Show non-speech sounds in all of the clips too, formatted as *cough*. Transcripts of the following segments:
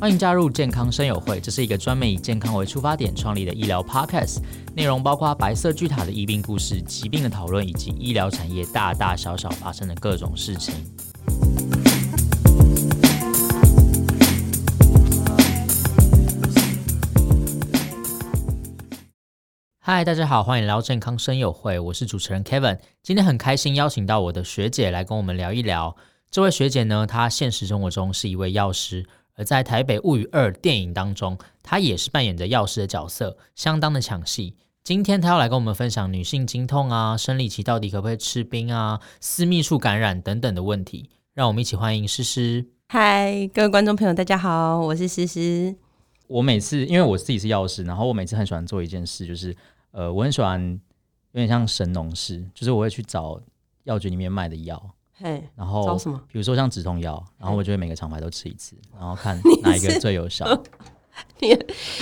欢迎加入健康生友会，这是一个专门以健康为出发点创立的医疗 podcast，内容包括白色巨塔的医病故事、疾病的讨论，以及医疗产业大大小小发生的各种事情。嗨，大家好，欢迎来到健康生友会，我是主持人 Kevin，今天很开心邀请到我的学姐来跟我们聊一聊。这位学姐呢，她现实生活中是一位药师。而在《台北物语二》电影当中，她也是扮演着药师的角色，相当的抢戏。今天她要来跟我们分享女性经痛啊、生理期到底可不可以吃冰啊、私密处感染等等的问题。让我们一起欢迎诗诗。嗨，各位观众朋友，大家好，我是诗诗。我每次因为我自己是药师，然后我每次很喜欢做一件事，就是呃，我很喜欢有点像神农氏，就是我会去找药局里面卖的药。嘿，然后找什么？比如说像止痛药，然后我就会每个厂牌都吃一次，*laughs* 然后看哪一个最有效。你，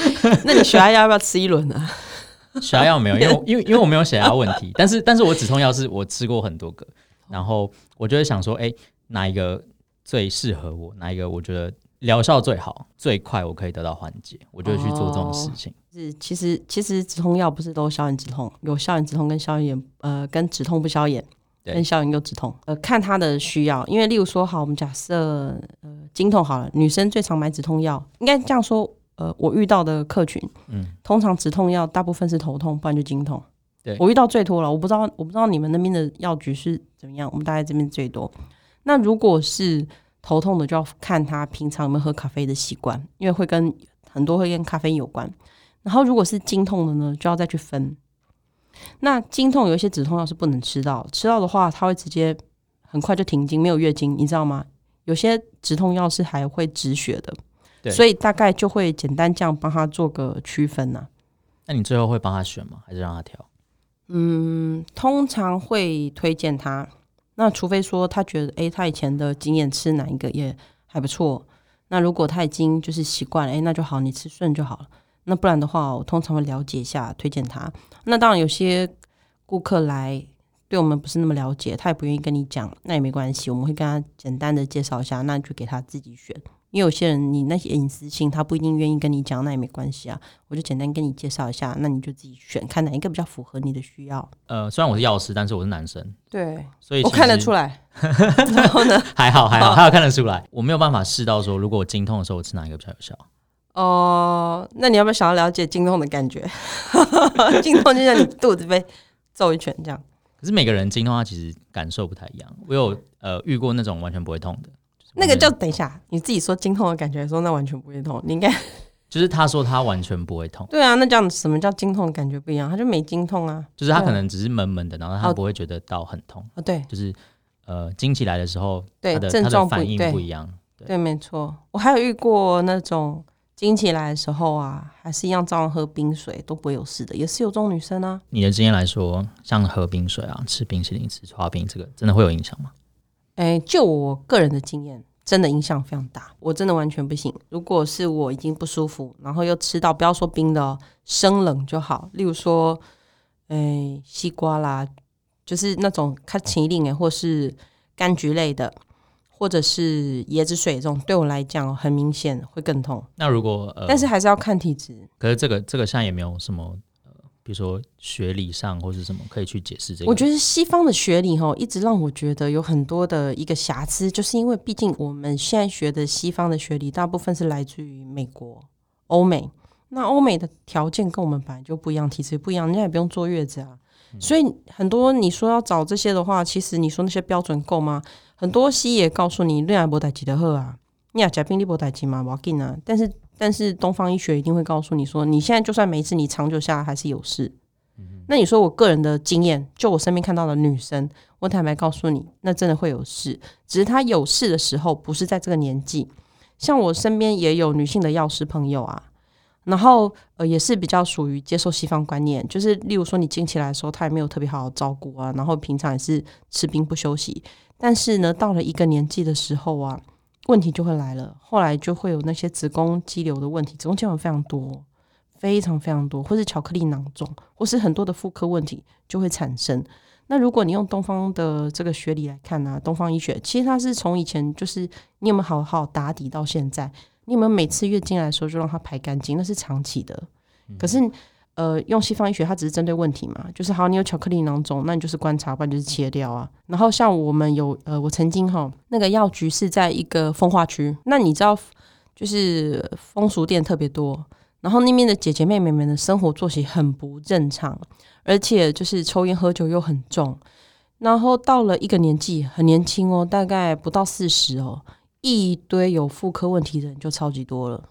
*laughs* 那你血压药要不要吃一轮啊？*laughs* 血压药没有，因为因为因为我没有血压问题，但是但是我止痛药是我吃过很多个，然后我就会想说，哎，哪一个最适合我？哪一个我觉得疗效最好、最快，我可以得到缓解，我就会去做这种事情。哦、是，其实其实止痛药不是都消炎止痛，有消炎止痛跟消炎呃跟止痛不消炎。跟消炎又止痛，呃，看他的需要，因为例如说，好，我们假设，呃，经痛好了，女生最常买止痛药，应该这样说，呃，我遇到的客群，嗯，通常止痛药大部分是头痛，不然就经痛。对，我遇到最多了，我不知道，我不知道你们那边的药局是怎么样，我们大概这边最多。那如果是头痛的，就要看他平常有没有喝咖啡的习惯，因为会跟很多会跟咖啡有关。然后如果是经痛的呢，就要再去分。那经痛有一些止痛药是不能吃到，吃到的话，它会直接很快就停经，没有月经，你知道吗？有些止痛药是还会止血的，所以大概就会简单这样帮他做个区分呐、啊。那你最后会帮他选吗？还是让他挑？嗯，通常会推荐他。那除非说他觉得，哎，他以前的经验吃哪一个也还不错。那如果他已经就是习惯了，哎，那就好，你吃顺就好了。那不然的话，我通常会了解一下，推荐他。那当然，有些顾客来对我们不是那么了解，他也不愿意跟你讲，那也没关系，我们会跟他简单的介绍一下，那就给他自己选。因为有些人你那些隐私性，他不一定愿意跟你讲，那也没关系啊，我就简单跟你介绍一下，那你就自己选，看哪一个比较符合你的需要。呃，虽然我是药师，但是我是男生，对，所以我看得出来。*laughs* 然后呢？还好还好，还好看得出来。我没有办法试到说，如果我经痛的时候，我吃哪一个比较有效。哦，那你要不要想要了解经痛的感觉？*laughs* 经痛就像你肚子被揍一拳这样。可是每个人经痛，他其实感受不太一样。我有呃遇过那种完全不会痛的，就是、那个叫等一下，你自己说经痛的感觉，说那完全不会痛，你应该 *laughs* 就是他说他完全不会痛。对啊，那叫什么叫经痛的感觉不一样？他就没经痛啊，就是他可能只是闷闷的，然后他不会觉得到很痛。哦，对，就是呃经起来的时候，对症状反应不一样。对，没错。我还有遇过那种。经期来的时候啊，还是一样照样喝冰水都不会有事的，也是有这种女生啊。你的经验来说，像喝冰水啊、吃冰淇淋、吃刨冰，这个真的会有影响吗？哎、欸，就我个人的经验，真的影响非常大，我真的完全不行。如果是我已经不舒服，然后又吃到不要说冰的哦，生冷就好，例如说，哎、欸，西瓜啦，就是那种卡其令哎，或是柑橘类的。或者是椰子水这种，对我来讲很明显会更痛。那如果呃，但是还是要看体质。可是这个这个现在也没有什么呃，比如说学理上或是什么可以去解释这个。我觉得西方的学理哈，一直让我觉得有很多的一个瑕疵，就是因为毕竟我们现在学的西方的学理，大部分是来自于美国、欧美。那欧美的条件跟我们本来就不一样，体质不一样，人家也不用坐月子啊。嗯、所以很多你说要找这些的话，其实你说那些标准够吗？很多西医也告诉你，恋爱不代志的喝啊，你亚甲病利不代志嘛，我紧啊。但是但是东方医学一定会告诉你说，你现在就算没事，你长久下来还是有事。嗯、那你说我个人的经验，就我身边看到的女生，我坦白告诉你，那真的会有事。只是她有事的时候，不是在这个年纪。像我身边也有女性的药师朋友啊，然后呃也是比较属于接受西方观念，就是例如说你经期来的时候，她也没有特别好好照顾啊，然后平常也是吃冰不休息。但是呢，到了一个年纪的时候啊，问题就会来了。后来就会有那些子宫肌瘤的问题，子宫肌瘤非常多，非常非常多，或是巧克力囊肿，或是很多的妇科问题就会产生。那如果你用东方的这个学理来看呢、啊，东方医学其实它是从以前就是你有没有好好打底到现在，你有没有每次月经来的时候就让它排干净？那是长期的。嗯、可是，呃，用西方医学，它只是针对问题嘛，就是好，你有巧克力囊肿，那你就是观察，不然就是切掉啊。然后像我们有，呃，我曾经哈，那个药局是在一个风化区，那你知道，就是风俗店特别多，然后那边的姐姐妹妹们的生活作息很不正常，而且就是抽烟喝酒又很重。然后到了一个年纪，很年轻哦，大概不到四十哦，一堆有妇科问题的人就超级多了。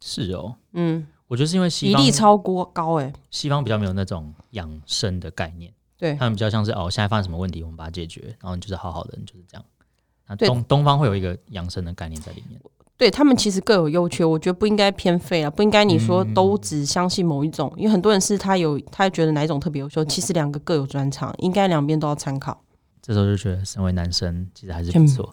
是哦，嗯，我觉得是因为西方比例超过高哎，西方比较没有那种养生的概念，对他们比较像是哦，现在发生什么问题，我们把它解决，然后你就是好好的，你就是这样。那对东东方会有一个养生的概念在里面。对他们其实各有优缺，我觉得不应该偏废啊，不应该你说都只相信某一种，嗯、因为很多人是他有他觉得哪一种特别优秀，其实两个各有专长，应该两边都要参考。这时候就觉得身为男生其实还是不错，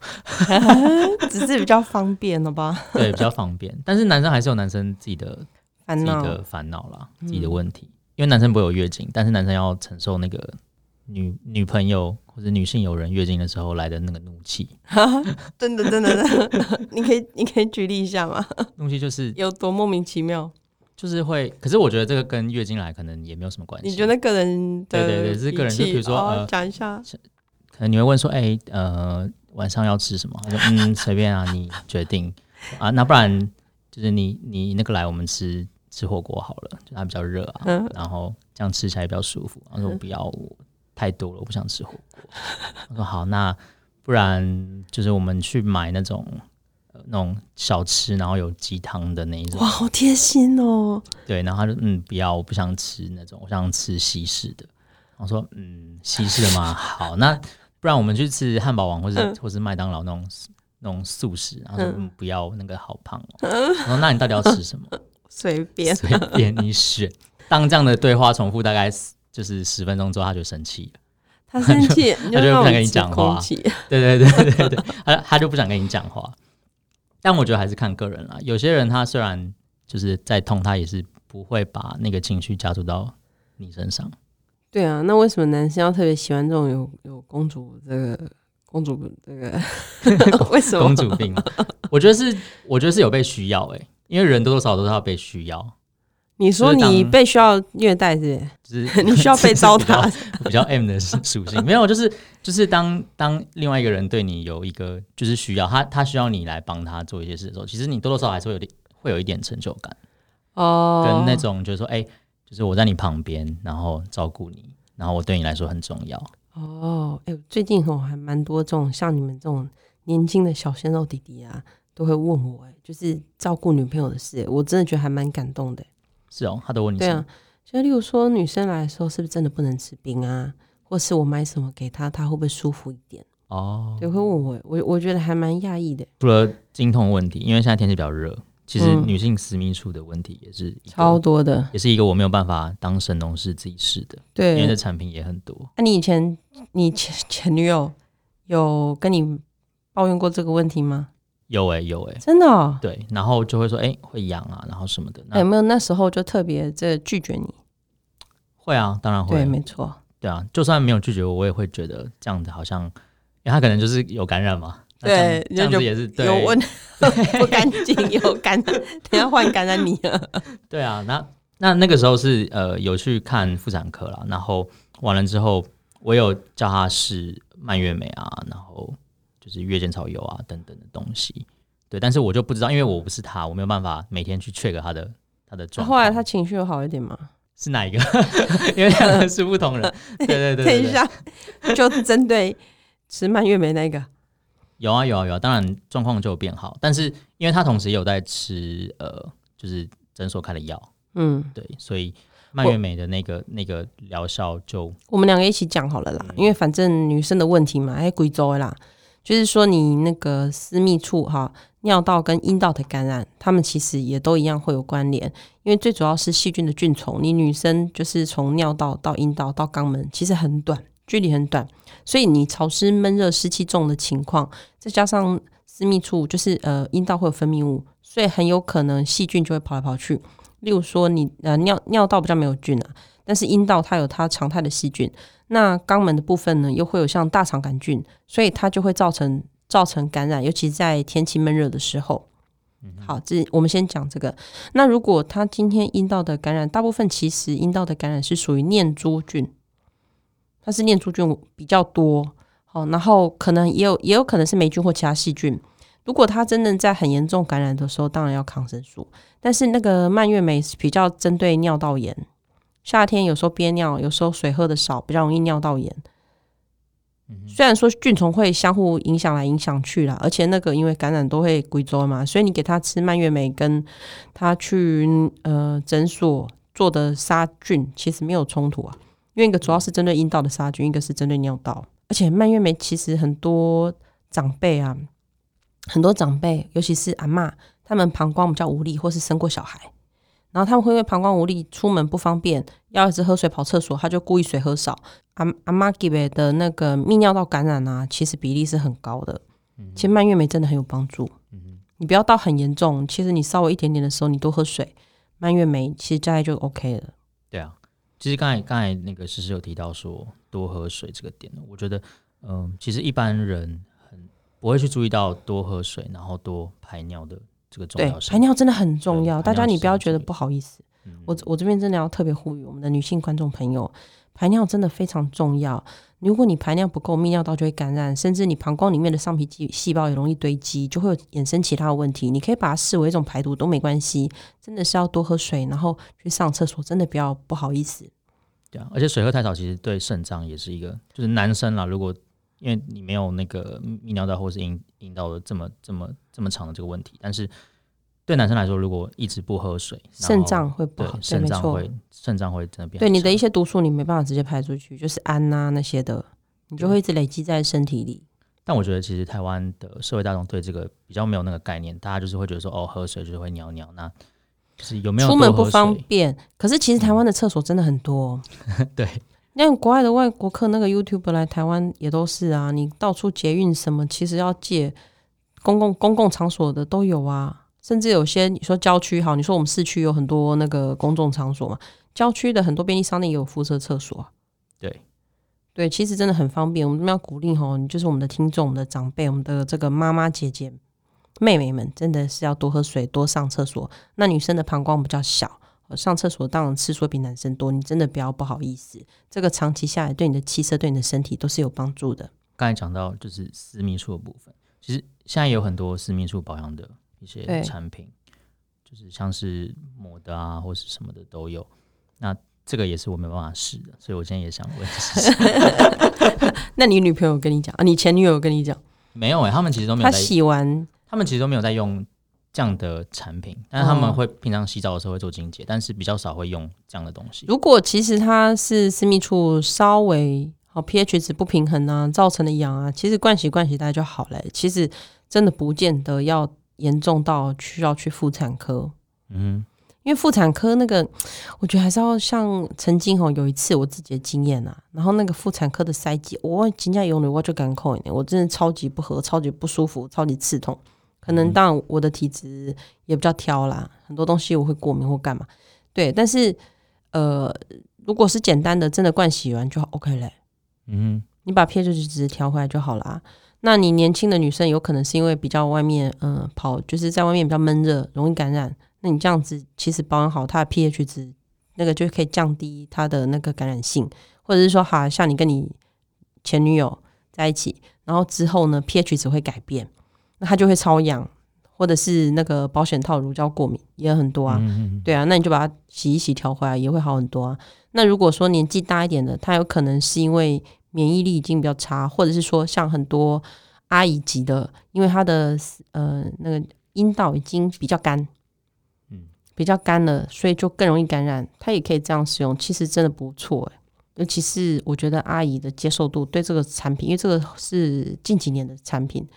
*laughs* 只是比较方便了吧？对，比较方便，但是男生还是有男生自己的烦恼、自己的烦恼啦，自己的问题，嗯、因为男生不会有月经，但是男生要承受那个女女朋友。或者女性友人月经的时候来的那个怒气，*laughs* 真的真的真的，你可以你可以举例一下吗？怒气就是有多莫名其妙，就是会。可是我觉得这个跟月经来可能也没有什么关系。你觉得个人的？对对对，是个人。就比如说、哦、呃，讲一下，可能你会问说，哎、欸，呃，晚上要吃什么？他说，嗯，*laughs* 随便啊，你决定啊。那不然就是你你那个来，我们吃吃火锅好了，就它比较热啊，嗯、然后这样吃起来比较舒服。他说我不要。我太多了，我不想吃火锅。*laughs* 我说好，那不然就是我们去买那种、呃、那种小吃，然后有鸡汤的那一种。哇，好贴心哦。对，然后他就嗯，不要，我不想吃那种，我想吃西式的。我说嗯，西式的吗？好，那不然我们去吃汉堡王，或者、嗯、或是麦当劳那种那种素食。然后说嗯，嗯，不要，那个好胖哦。*laughs* 我说那你到底要吃什么？*laughs* 随便，随便你选。当这样的对话重复大概。就是十分钟之后，他就生气了。他生气，*laughs* 他就不想跟你讲话。对对对对对，他他就不想跟你讲话。但我觉得还是看个人啦。有些人他虽然就是在痛，他也是不会把那个情绪加注到你身上。对啊，那为什么男生要特别喜欢这种有有公主这个公主这个？*laughs* 为什么公主病？我觉得是，我觉得是有被需要哎、欸，因为人多多少少都是要被需要。你说你被需要虐待是，是？就是 *laughs* 你需要被糟蹋，比较 M 的属性没有，就是就是当当另外一个人对你有一个就是需要他他需要你来帮他做一些事的时候，其实你多多少少还是会有点会有一点成就感哦，跟那种就是说哎、欸，就是我在你旁边，然后照顾你，然后我对你来说很重要哦。哎、欸，最近我还蛮多这种像你们这种年轻的小鲜肉弟弟啊，都会问我哎，就是照顾女朋友的事，我真的觉得还蛮感动的。是哦，他都问你。对啊，就例如说女生来的时候，是不是真的不能吃冰啊？或是我买什么给她，她会不会舒服一点？哦，对，会问我，我我觉得还蛮讶异的。除了经痛问题，因为现在天气比较热，其实女性私密处的问题也是、嗯、超多的，也是一个我没有办法当神农氏自己试的。对，因为这产品也很多。那、啊、你以前你前前女友有跟你抱怨过这个问题吗？有哎、欸、有哎、欸，真的、哦、对，然后就会说哎、欸、会痒啊，然后什么的。那有没有那时候就特别这拒绝你？会啊，当然会。对，没错。对啊，就算没有拒绝我，我也会觉得这样子好像，因为他可能就是有感染嘛。对，这样子也是对有问 *laughs* 不干净，有感染，*laughs* 等下换感染你了。*laughs* 对啊，那那那个时候是呃有去看妇产科了，然后完了之后，我有叫他试蔓越莓啊，然后。就是月见草油啊等等的东西，对，但是我就不知道，因为我不是他，我没有办法每天去 check 他的他的状态。后来他情绪有好一点吗？是哪一个？因为两个是不同人。对对对，对，等一下，就针对吃蔓越莓那个。有啊有啊有啊，当然状况就有变好，但是因为他同时也有在吃呃，就是诊所开的药，嗯，对，所以蔓越莓的那个那个疗效就我们两个一起讲好了啦，嗯、因为反正女生的问题嘛，哎贵州的啦。就是说，你那个私密处哈，尿道跟阴道的感染，它们其实也都一样会有关联，因为最主要是细菌的菌丛。你女生就是从尿道到阴道到肛门，其实很短，距离很短，所以你潮湿、闷热、湿气重的情况，再加上私密处就是呃阴道会有分泌物，所以很有可能细菌就会跑来跑去。例如说你，呃尿尿道比较没有菌啊，但是阴道它有它常态的细菌。那肛门的部分呢，又会有像大肠杆菌，所以它就会造成造成感染，尤其在天气闷热的时候。好，这我们先讲这个。那如果他今天阴道的感染，大部分其实阴道的感染是属于念珠菌，它是念珠菌比较多。好，然后可能也有也有可能是霉菌或其他细菌。如果它真的在很严重感染的时候，当然要抗生素。但是那个蔓越莓是比较针对尿道炎，夏天有时候憋尿，有时候水喝的少，比较容易尿道炎。虽然说菌虫会相互影响来影响去啦，而且那个因为感染都会归周嘛，所以你给他吃蔓越莓，跟他去呃诊所做的杀菌其实没有冲突啊，因为一个主要是针对阴道的杀菌，一个是针对尿道，而且蔓越莓其实很多长辈啊，很多长辈尤其是阿嬷，他们膀胱比较无力，或是生过小孩，然后他们会因为膀胱无力，出门不方便，要一直喝水跑厕所，他就故意水喝少。阿阿妈给的那个泌尿道感染啊，其实比例是很高的。嗯、其实蔓越莓真的很有帮助。嗯、你不要到很严重，其实你稍微一点点的时候，你多喝水，蔓越莓其实大概就 OK 了。对啊，其实刚才刚才那个诗诗有提到说多喝水这个点，我觉得嗯，其实一般人很不会去注意到多喝水，然后多排尿的这个重要性。排尿真的很重要，大家你不要觉得不好意思。嗯、我我这边真的要特别呼吁我们的女性观众朋友。排尿真的非常重要。如果你排尿不够，泌尿道就会感染，甚至你膀胱里面的上皮细细胞也容易堆积，就会有衍生其他的问题。你可以把它视为一种排毒都没关系。真的是要多喝水，然后去上厕所，真的不要不好意思。对啊，而且水喝太少，其实对肾脏也是一个，就是男生啦，如果因为你没有那个泌尿道或是阴阴道的这么这么这么长的这个问题，但是。对男生来说，如果一直不喝水，肾脏会不好，肾脏会肾脏会真的变。对你的一些毒素，你没办法直接排出去，就是氨啊那些的，你就会一直累积在身体里。但我觉得，其实台湾的社会大众对这个比较没有那个概念，大家就是会觉得说，哦，喝水就是会尿尿，那就是有没有出门不方便？可是其实台湾的厕所真的很多。嗯、*laughs* 对，那国外的外国客那个 YouTube 来台湾也都是啊，你到处捷运什么，其实要借公共公共场所的都有啊。甚至有些你说郊区好，你说我们市区有很多那个公众场所嘛，郊区的很多便利商店也有附设厕所。对，对，其实真的很方便。我们要鼓励吼，你就是我们的听众、我们的长辈、我们的这个妈妈、姐姐、妹妹们，真的是要多喝水、多上厕所。那女生的膀胱比较小，上厕所当然次数比男生多，你真的不要不好意思。这个长期下来，对你的气色、对你的身体都是有帮助的。刚才讲到就是私密处的部分，其实现在有很多私密处保养的。一些产品，就是像是抹的啊，或是什么的都有。那这个也是我没办法试的，所以我现在也想问试试。*laughs* 那你女朋友跟你讲啊？你前女友跟你讲？没有哎、欸，他们其实都没有。他洗完，他们其实都没有在用这样的产品，但是他们会平常洗澡的时候会做清洁，但是比较少会用这样的东西。如果其实它是私密处稍微好 pH 值不平衡啊，造成的痒啊，其实灌洗灌洗大概就好了、欸。其实真的不见得要。严重到需要去妇产科，嗯，因为妇产科那个，我觉得还是要像曾经哦，有一次我自己的经验啊，然后那个妇产科的塞剂，我今天用了我就敢扣一点，我真的超级不合，超级不舒服，超级刺痛。可能当然我的体质也比较挑啦，很多东西我会过敏或干嘛，对。但是呃，如果是简单的，真的灌洗完就 OK 嘞，嗯，你把 pH 值调回来就好啦。那你年轻的女生有可能是因为比较外面，嗯、呃，跑就是在外面比较闷热，容易感染。那你这样子其实保养好它的 pH 值，那个就可以降低它的那个感染性，或者是说，哈，像你跟你前女友在一起，然后之后呢 pH 值会改变，那它就会超痒，或者是那个保险套乳胶过敏也很多啊。对啊，那你就把它洗一洗调回来也会好很多啊。那如果说年纪大一点的，他有可能是因为。免疫力已经比较差，或者是说像很多阿姨级的，因为她的呃那个阴道已经比较干，嗯，比较干了，所以就更容易感染。她也可以这样使用，其实真的不错诶，尤其是我觉得阿姨的接受度对这个产品，因为这个是近几年的产品。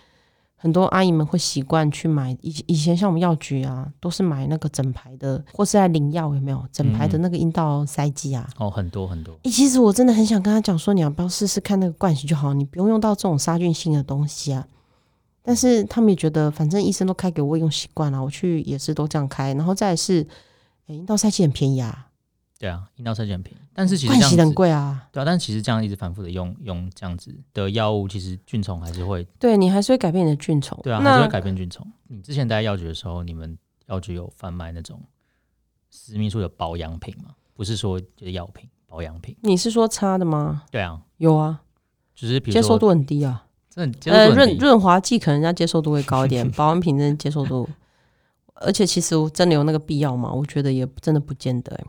很多阿姨们会习惯去买，以以前像我们药局啊，都是买那个整排的，或是在领药有没有整排的那个阴道塞剂啊？哦，很多很多。诶、欸，其实我真的很想跟他讲说，你要不要试试看那个灌洗就好，你不用用到这种杀菌性的东西啊。但是他们也觉得，反正医生都开给我用习惯了，我去也是都这样开。然后再来是，诶、欸，阴道塞剂很便宜啊。对啊，阴道设计很便宜，但是其实盥洗很贵啊。对啊，但其实这样一直反复的用用这样子的药物，其实菌虫还是会。对你还是会改变你的菌虫。对啊，还是会改变菌虫。你之前在药局的时候，你们药局有贩卖那种私密处的保养品吗？不是说就是药品保养品。你是说擦的吗？对啊，有啊，只是接受度很低啊。真的，呃，润润滑剂可能人家接受度会高一点，*laughs* 保养品真的接受度。而且其实我真的有那个必要吗？我觉得也真的不见得。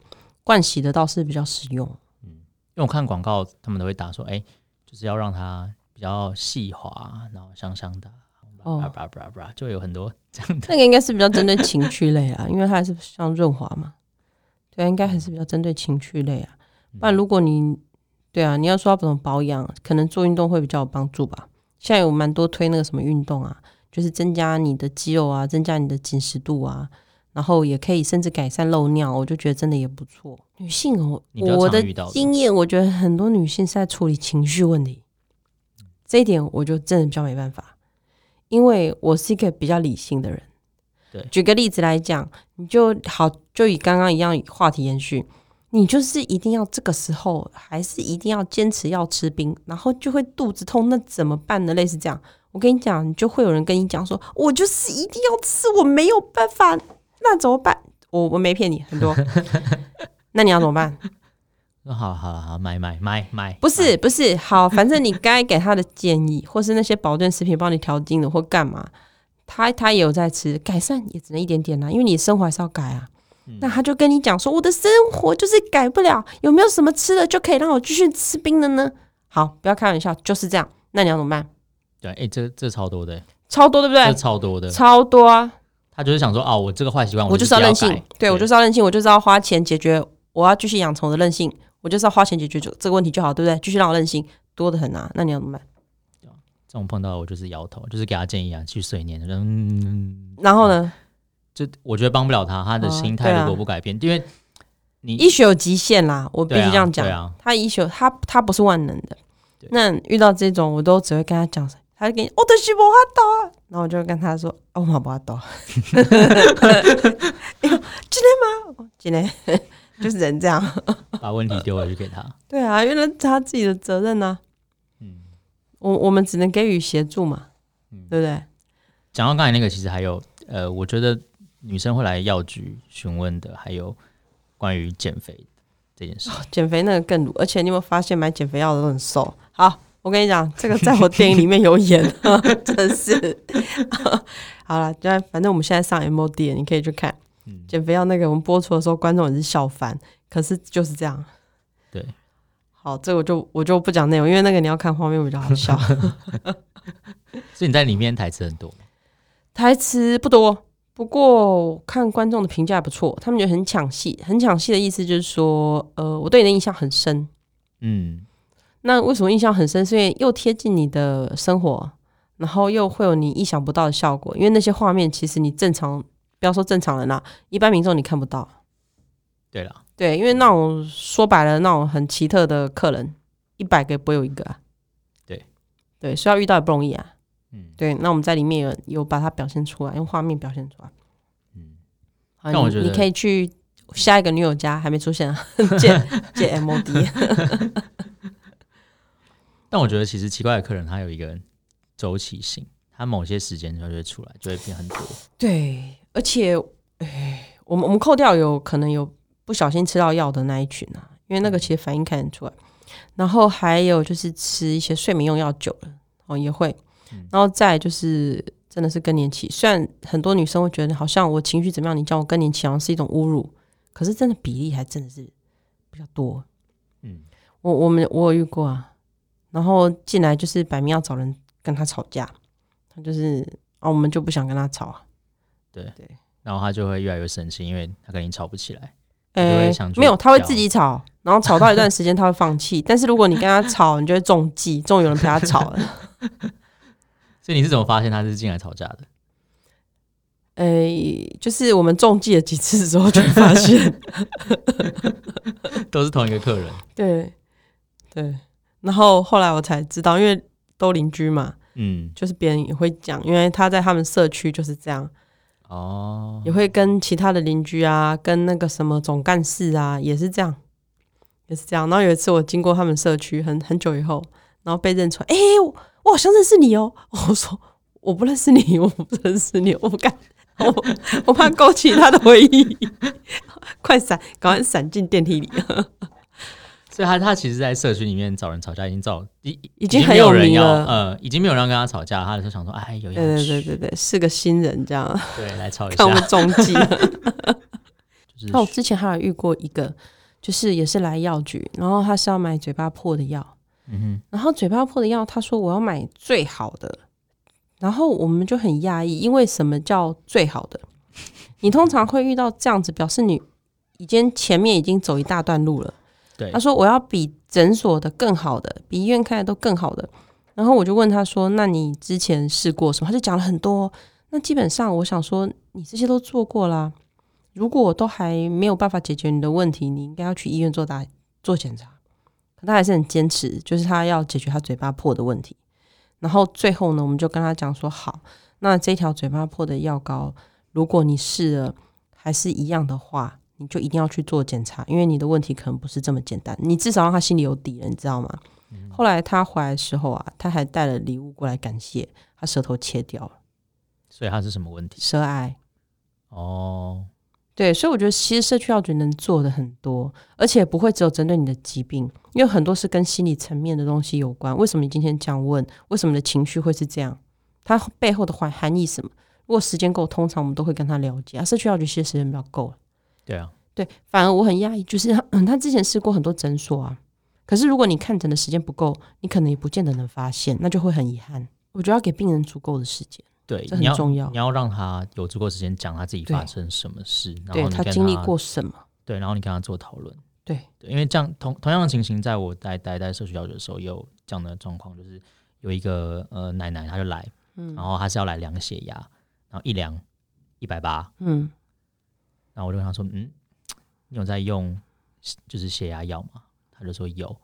盥洗的倒是比较实用，嗯，因为我看广告，他们都会打说，哎、欸，就是要让它比较细滑，然后香香的，哦，叭叭叭叭，就有很多这样的。那个应该是比较针对情趣类啊，*laughs* 因为它还是像润滑嘛，对啊，应该还是比较针对情趣类啊。不然如果你，对啊，你要说要怎么保养，可能做运动会比较有帮助吧。现在有蛮多推那个什么运动啊。就是增加你的肌肉啊，增加你的紧实度啊，然后也可以甚至改善漏尿，我就觉得真的也不错。女性哦，我的经验，我觉得很多女性是在处理情绪问题，这一点我就真的比较没办法，因为我是一个比较理性的人。对，举个例子来讲，你就好，就以刚刚一样话题延续，你就是一定要这个时候，还是一定要坚持要吃冰，然后就会肚子痛，那怎么办呢？类似这样。我跟你讲，就会有人跟你讲说，我就是一定要吃，我没有办法，那怎么办？我我没骗你，很多。*laughs* 那你要怎么办？好好好，买买买买。不是不是，好，反正你该给他的建议，或是那些保健食品帮你调经的，或干嘛，他他也有在吃，改善也只能一点点啦，因为你生活还是要改啊。嗯、那他就跟你讲说，我的生活就是改不了，有没有什么吃的就可以让我继续吃冰的呢？好，不要开玩笑，就是这样。那你要怎么办？对，哎、欸，这这超多的，超多，对不对？这超多的，超多啊！他就是想说，哦，我这个坏习惯，我就是要任性，对，对我就是要任性，我就是要花钱解决，我要继续养成我的任性，我就是要花钱解决这这个问题就好，对不对？继续让我任性，多的很啊！那你要怎么办？这种碰到我就是摇头，就是给他建议啊，去碎念，嗯，然后呢？就我觉得帮不了他，他的心态如果不改变，哦啊、因为你医学有极限啦，我必须这样讲，啊啊、他医学他他不是万能的，那遇到这种我都只会跟他讲。他就给你，我的是无法度啊，然后我就跟他说，哦，我无法度，*laughs* 真的吗？今天，*laughs* 就是人这样，把问题丢回去给他。对啊，因为那是他自己的责任呢、啊。嗯，我我们只能给予协助嘛，嗯、对不对？讲到刚才那个，其实还有，呃，我觉得女生会来药局询问的，还有关于减肥这件事。减肥那个更，而且你有没有发现买减肥药的都很瘦？好。我跟你讲，这个在我电影里面有演，*laughs* *laughs* 真是。*laughs* 好了，反正我们现在上 MOD，你可以去看。嗯、减肥药那个，我们播出的时候，观众也是笑翻。可是就是这样。对。好，这个我就我就不讲内容，因为那个你要看画面比较好笑。所以你在里面台词很多？台词不多，不过看观众的评价还不错，他们觉得很抢戏。很抢戏的意思就是说，呃，我对你的印象很深。嗯。那为什么印象很深？是因为又贴近你的生活，然后又会有你意想不到的效果。因为那些画面，其实你正常不要说正常人啦，一般民众你看不到。对了啦，对，因为那种说白了那种很奇特的客人，一百个不会有一个啊。对对，所以要遇到也不容易啊。嗯，对。那我们在里面有有把它表现出来，用画面表现出来。嗯，好，我觉得你，你可以去下一个女友家，还没出现啊，*laughs* 借借 MOD。*laughs* 但我觉得其实奇怪的客人他有一个周期性，他某些时间就会出来，就会变很多。对，而且，哎，我们我们扣掉有可能有不小心吃到药的那一群啊，因为那个其实反应看得出来。然后还有就是吃一些睡眠用药久了哦也会，然后再就是真的是更年期，虽然很多女生会觉得好像我情绪怎么样，你叫我更年期好像是一种侮辱，可是真的比例还真的是比较多。嗯，我我们我有遇过啊。然后进来就是摆明要找人跟他吵架，他就是啊，我们就不想跟他吵啊。对对，然后他就会越来越生气，因为他跟你吵不起来。哎，没有，他会自己吵，然后吵到一段时间他会放弃。但是如果你跟他吵，你就会中计，*laughs* 终于有人陪他吵了。*laughs* 所以你是怎么发现他是进来吵架的？哎，就是我们中计了几次之后，就会发现 *laughs* 都是同一个客人。对对。然后后来我才知道，因为都邻居嘛，嗯，就是别人也会讲，因为他在他们社区就是这样，哦，也会跟其他的邻居啊，跟那个什么总干事啊，也是这样，也是这样。然后有一次我经过他们社区很很久以后，然后被认出来，哎、欸，我好像认识你哦。我说我不认识你，我不认识你，我不敢，我我怕勾起他的回忆，快闪，赶快闪进电梯里。所以他他其实，在社区里面找人吵架，已经找已已经很有名了。呃，已经没有人跟他吵架，他就想说，哎，有样。对对对对对，是个新人这样。对，来吵一 *laughs* 下。看我们中计。*laughs* 就是。那我之前还有遇过一个，就是也是来药局，然后他是要买嘴巴破的药。嗯哼。然后嘴巴破的药，他说我要买最好的。然后我们就很讶异，因为什么叫最好的？你通常会遇到这样子，表示你已经前面已经走一大段路了。他说：“我要比诊所的更好的，比医院开的都更好的。”然后我就问他说：“那你之前试过什么？”他就讲了很多。那基本上，我想说，你这些都做过啦。如果都还没有办法解决你的问题，你应该要去医院做大做检查。可他还是很坚持，就是他要解决他嘴巴破的问题。然后最后呢，我们就跟他讲说：“好，那这条嘴巴破的药膏，如果你试了还是一样的话。”你就一定要去做检查，因为你的问题可能不是这么简单。你至少让他心里有底了，你知道吗？嗯、后来他回来的时候啊，他还带了礼物过来感谢。他舌头切掉了，所以他是什么问题？舌癌。哦，对，所以我觉得其实社区药局能做的很多，而且不会只有针对你的疾病，因为很多是跟心理层面的东西有关。为什么你今天这样问？为什么你的情绪会是这样？它背后的含含义什么？如果时间够，通常我们都会跟他了解。啊，社区药局其实时间比较够了。对啊，对，反而我很讶异，就是他，*clears throat* 他之前试过很多诊所啊，可是如果你看诊的时间不够，你可能也不见得能发现，那就会很遗憾。我觉得要给病人足够的时间，对，这很重要。你要，让他有足够时间讲他自己发生什么事，然后他经历过什么，对，然后你跟他做讨论，对，对，因为这样同同样的情形，在我待待在社区教学的时候，也有这样的状况，就是有一个呃奶奶，她就来，嗯，然后她是要来量血压，然后一量一百八，嗯。然后我就跟他说：“嗯，你有在用就是血压药吗？”他就说有，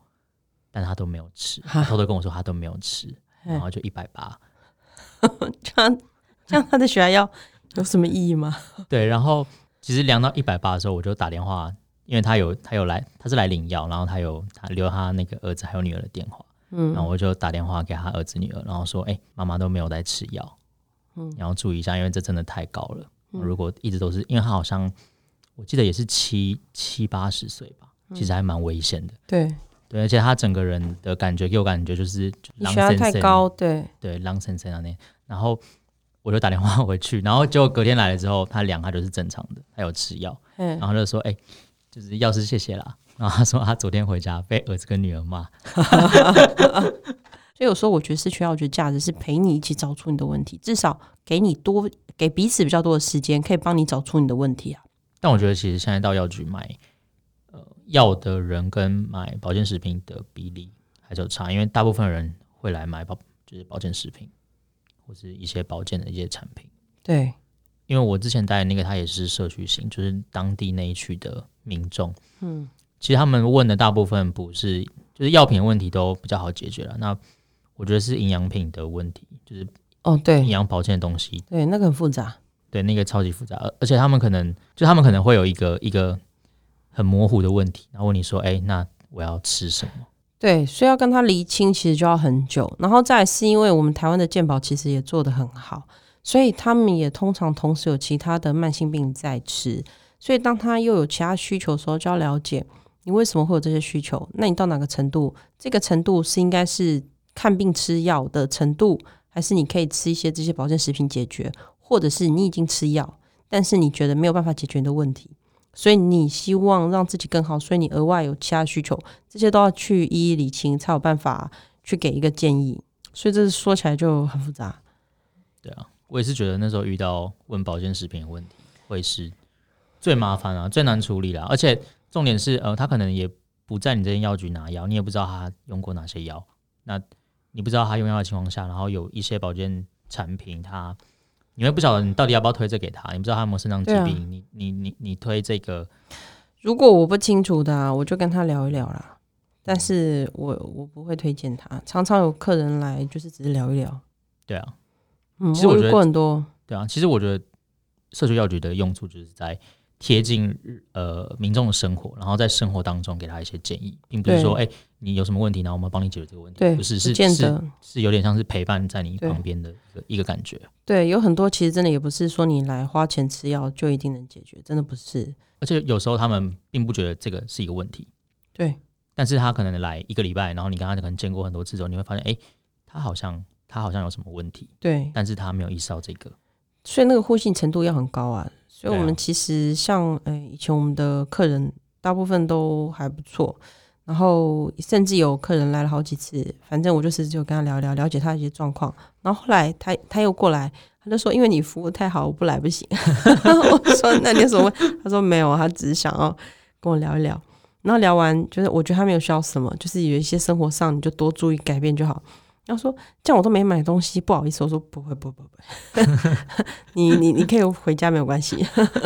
但他都没有吃。*laughs* 他偷偷跟我说他都没有吃，然后就一百八。*laughs* 这样这样他的血压药有什么意义吗？*laughs* 对，然后其实量到一百八的时候，我就打电话，因为他有他有来，他是来领药，然后他有他留他那个儿子还有女儿的电话，嗯，然后我就打电话给他儿子女儿，然后说：“哎，妈妈都没有在吃药，嗯，然后注意一下，因为这真的太高了。”如果一直都是，因为他好像我记得也是七七八十岁吧，其实还蛮危险的。对对，而且他整个人的感觉给我感觉就是血压太高，对对，狼森森啊那。然后我就打电话回去，然后结果隔天来了之后，他量他就是正常的，他有吃药，然后就说：“哎，就是药师谢谢啦。”然后他说他昨天回家被儿子跟女儿骂。*laughs* 所以有时候我觉得社区药局价值是陪你一起找出你的问题，至少给你多给彼此比较多的时间，可以帮你找出你的问题啊。但我觉得其实现在到药局买呃药的人跟买保健食品的比例还是有差，因为大部分人会来买保就是保健食品或是一些保健的一些产品。对，因为我之前带的那个他也是社区型，就是当地那一区的民众。嗯，其实他们问的大部分不是就是药品的问题都比较好解决了。那我觉得是营养品的问题，就是哦，对，营养保健的东西，对，那个很复杂，对，那个超级复杂，而而且他们可能就他们可能会有一个一个很模糊的问题，然后问你说，哎，那我要吃什么？对，所以要跟他厘清，其实就要很久。然后再来是因为我们台湾的健保其实也做得很好，所以他们也通常同时有其他的慢性病在吃，所以当他又有其他需求的时候，就要了解你为什么会有这些需求，那你到哪个程度？这个程度是应该是。看病吃药的程度，还是你可以吃一些这些保健食品解决，或者是你已经吃药，但是你觉得没有办法解决的问题，所以你希望让自己更好，所以你额外有其他需求，这些都要去一一理清，才有办法去给一个建议。所以这是说起来就很复杂。对啊，我也是觉得那时候遇到问保健食品的问题，会是最麻烦啊，最难处理啦。而且重点是，呃，他可能也不在你这间药局拿药，你也不知道他用过哪些药，那。你不知道他用药的情况下，然后有一些保健产品，他你会不晓得你到底要不要推这给他，你不知道他有没有肾脏疾病，啊、你你你你推这个，如果我不清楚的、啊，我就跟他聊一聊啦。但是我我不会推荐他，常常有客人来就是只是聊一聊。对啊，嗯，其实我觉得过很多。对啊，其实我觉得社区药局的用处就是在贴近呃民众的生活，然后在生活当中给他一些建议，并不是说哎、欸、你有什么问题，然后我们帮你解决这个问题，对，不是是是是是有点像是陪伴在你旁边的一个一个感觉。对，有很多其实真的也不是说你来花钱吃药就一定能解决，真的不是。而且有时候他们并不觉得这个是一个问题，对。但是他可能来一个礼拜，然后你跟他可能见过很多次之后，你会发现，哎、欸，他好像他好像有什么问题，对。但是他没有意识到这个。所以那个互信程度要很高啊，所以我们其实像诶以前我们的客人大部分都还不错，然后甚至有客人来了好几次，反正我就是就跟他聊聊，了解他的一些状况，然后后来他他又过来，他就说因为你服务太好，我不来不行。*laughs* 我说那你有什么问？他说没有，他只是想要跟我聊一聊，然后聊完就是我觉得他没有需要什么，就是有一些生活上你就多注意改变就好。然后说这样我都没买东西，不好意思。我说不会，不会，不会。*laughs* 你你你可以回家没有关系。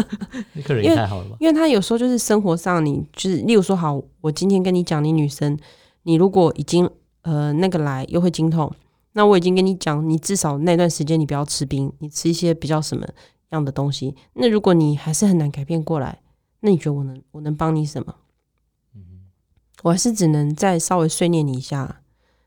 *laughs* 你客人也太好了吧？因为他有时候就是生活上，你就是例如说，好，我今天跟你讲，你女生，你如果已经呃那个来又会经痛，那我已经跟你讲，你至少那段时间你不要吃冰，你吃一些比较什么样的东西。那如果你还是很难改变过来，那你觉得我能我能帮你什么？嗯，我还是只能再稍微训练你一下，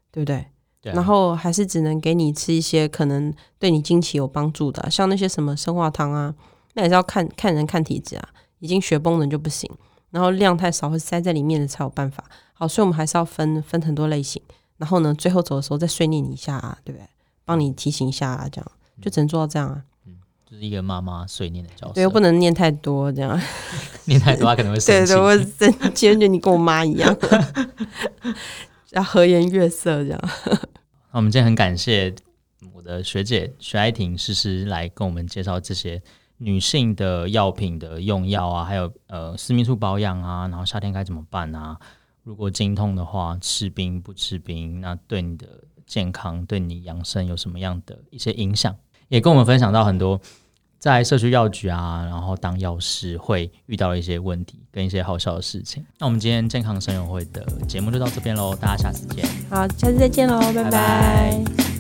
对不对？然后还是只能给你吃一些可能对你经期有帮助的，像那些什么生化汤啊，那也是要看看人看体质啊，已经血崩的就不行，然后量太少会塞在里面的才有办法。好，所以我们还是要分分很多类型，然后呢，最后走的时候再碎念你一下啊，对不对？帮你提醒一下啊，这样就只能做到这样啊。嗯，就是一个妈妈碎念的角色，对，又不能念太多，这样 *laughs* 念太多他可能会生气，*laughs* 对对，我真觉得你跟我妈一样。*laughs* 要和颜悦色这样。那我们今天很感谢我的学姐徐爱婷诗诗来跟我们介绍这些女性的药品的用药啊，还有呃私密处保养啊，然后夏天该怎么办啊？如果经痛的话，吃冰不吃冰，那对你的健康、对你养生有什么样的一些影响？也跟我们分享到很多。在社区药局啊，然后当药师会遇到一些问题跟一些好笑的事情。那我们今天健康生友会的节目就到这边喽，大家下次见。好，下次再见喽，拜拜。拜拜。